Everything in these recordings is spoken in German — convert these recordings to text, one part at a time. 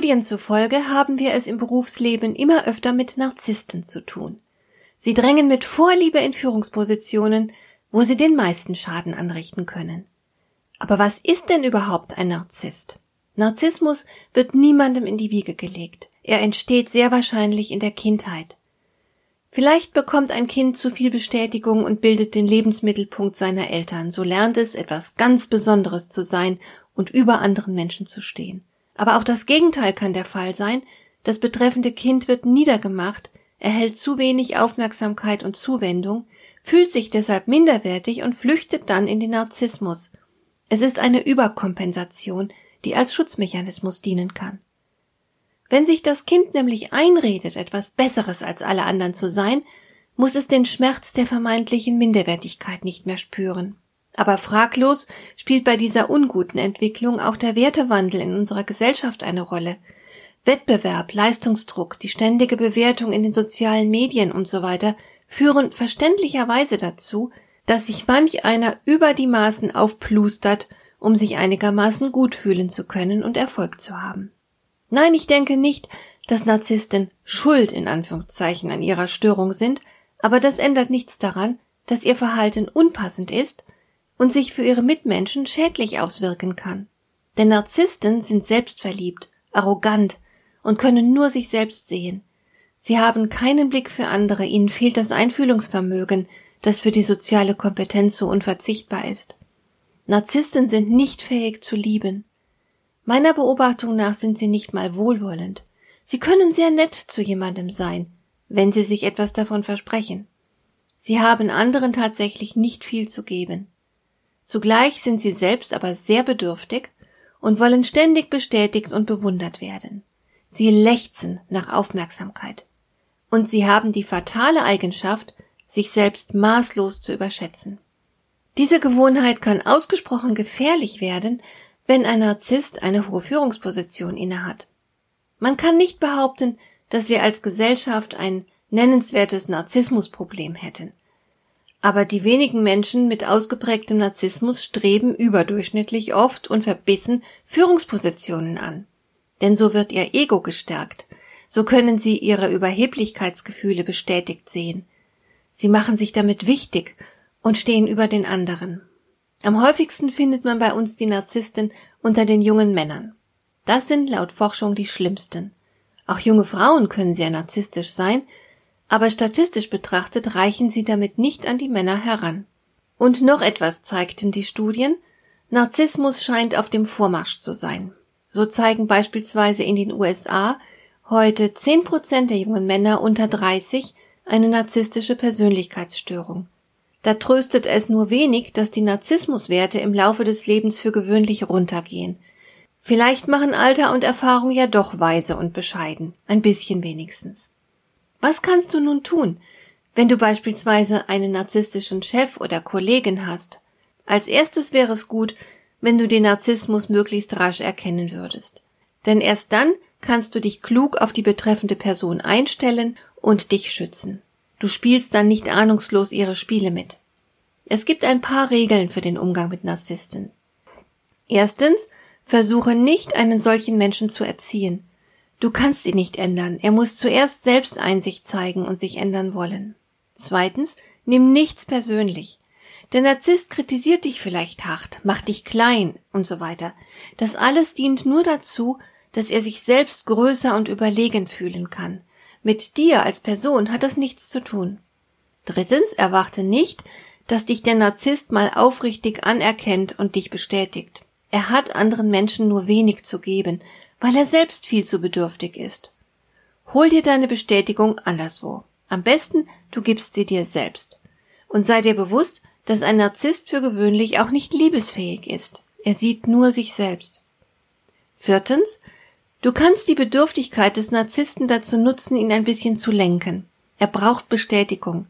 Studien zufolge haben wir es im Berufsleben immer öfter mit Narzissten zu tun. Sie drängen mit Vorliebe in Führungspositionen, wo sie den meisten Schaden anrichten können. Aber was ist denn überhaupt ein Narzisst? Narzissmus wird niemandem in die Wiege gelegt. Er entsteht sehr wahrscheinlich in der Kindheit. Vielleicht bekommt ein Kind zu viel Bestätigung und bildet den Lebensmittelpunkt seiner Eltern, so lernt es etwas ganz Besonderes zu sein und über anderen Menschen zu stehen. Aber auch das Gegenteil kann der Fall sein. Das betreffende Kind wird niedergemacht, erhält zu wenig Aufmerksamkeit und Zuwendung, fühlt sich deshalb minderwertig und flüchtet dann in den Narzissmus. Es ist eine Überkompensation, die als Schutzmechanismus dienen kann. Wenn sich das Kind nämlich einredet, etwas Besseres als alle anderen zu sein, muss es den Schmerz der vermeintlichen Minderwertigkeit nicht mehr spüren. Aber fraglos spielt bei dieser unguten Entwicklung auch der Wertewandel in unserer Gesellschaft eine Rolle. Wettbewerb, Leistungsdruck, die ständige Bewertung in den sozialen Medien und so weiter führen verständlicherweise dazu, dass sich manch einer über die Maßen aufplustert, um sich einigermaßen gut fühlen zu können und Erfolg zu haben. Nein, ich denke nicht, dass Narzissten schuld in Anführungszeichen an ihrer Störung sind, aber das ändert nichts daran, dass ihr Verhalten unpassend ist und sich für ihre Mitmenschen schädlich auswirken kann. Denn Narzissten sind selbstverliebt, arrogant und können nur sich selbst sehen. Sie haben keinen Blick für andere, ihnen fehlt das Einfühlungsvermögen, das für die soziale Kompetenz so unverzichtbar ist. Narzissten sind nicht fähig zu lieben. Meiner Beobachtung nach sind sie nicht mal wohlwollend. Sie können sehr nett zu jemandem sein, wenn sie sich etwas davon versprechen. Sie haben anderen tatsächlich nicht viel zu geben. Zugleich sind sie selbst aber sehr bedürftig und wollen ständig bestätigt und bewundert werden. Sie lechzen nach Aufmerksamkeit. Und sie haben die fatale Eigenschaft, sich selbst maßlos zu überschätzen. Diese Gewohnheit kann ausgesprochen gefährlich werden, wenn ein Narzisst eine hohe Führungsposition innehat. Man kann nicht behaupten, dass wir als Gesellschaft ein nennenswertes Narzissmusproblem hätten. Aber die wenigen Menschen mit ausgeprägtem Narzissmus streben überdurchschnittlich oft und verbissen Führungspositionen an. Denn so wird ihr Ego gestärkt, so können sie ihre Überheblichkeitsgefühle bestätigt sehen. Sie machen sich damit wichtig und stehen über den anderen. Am häufigsten findet man bei uns die Narzissten unter den jungen Männern. Das sind laut Forschung die schlimmsten. Auch junge Frauen können sehr narzisstisch sein, aber statistisch betrachtet reichen sie damit nicht an die Männer heran. Und noch etwas zeigten die Studien, Narzissmus scheint auf dem Vormarsch zu sein. So zeigen beispielsweise in den USA heute zehn Prozent der jungen Männer unter 30 eine narzisstische Persönlichkeitsstörung. Da tröstet es nur wenig, dass die Narzissmuswerte im Laufe des Lebens für gewöhnlich runtergehen. Vielleicht machen Alter und Erfahrung ja doch weise und bescheiden, ein bisschen wenigstens. Was kannst du nun tun, wenn du beispielsweise einen narzisstischen Chef oder Kollegen hast? Als erstes wäre es gut, wenn du den Narzissmus möglichst rasch erkennen würdest. Denn erst dann kannst du dich klug auf die betreffende Person einstellen und dich schützen. Du spielst dann nicht ahnungslos ihre Spiele mit. Es gibt ein paar Regeln für den Umgang mit Narzissten. Erstens, versuche nicht, einen solchen Menschen zu erziehen. Du kannst ihn nicht ändern. Er muss zuerst selbst Einsicht zeigen und sich ändern wollen. Zweitens, nimm nichts persönlich. Der Narzisst kritisiert dich vielleicht hart, macht dich klein und so weiter. Das alles dient nur dazu, dass er sich selbst größer und überlegen fühlen kann. Mit dir als Person hat das nichts zu tun. Drittens, erwarte nicht, dass dich der Narzisst mal aufrichtig anerkennt und dich bestätigt. Er hat anderen Menschen nur wenig zu geben, weil er selbst viel zu bedürftig ist. Hol dir deine Bestätigung anderswo. Am besten, du gibst sie dir selbst. Und sei dir bewusst, dass ein Narzisst für gewöhnlich auch nicht liebesfähig ist. Er sieht nur sich selbst. Viertens, du kannst die Bedürftigkeit des Narzissten dazu nutzen, ihn ein bisschen zu lenken. Er braucht Bestätigung.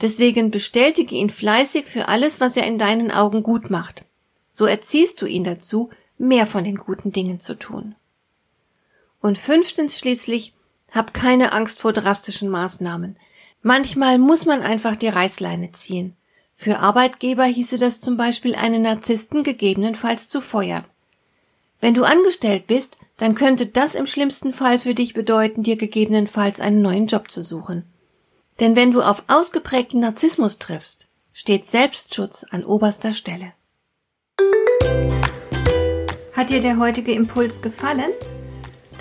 Deswegen bestätige ihn fleißig für alles, was er in deinen Augen gut macht. So erziehst du ihn dazu, mehr von den guten Dingen zu tun. Und fünftens schließlich, hab keine Angst vor drastischen Maßnahmen. Manchmal muss man einfach die Reißleine ziehen. Für Arbeitgeber hieße das zum Beispiel, einen Narzissten gegebenenfalls zu feuern. Wenn du angestellt bist, dann könnte das im schlimmsten Fall für dich bedeuten, dir gegebenenfalls einen neuen Job zu suchen. Denn wenn du auf ausgeprägten Narzissmus triffst, steht Selbstschutz an oberster Stelle. Hat dir der heutige Impuls gefallen?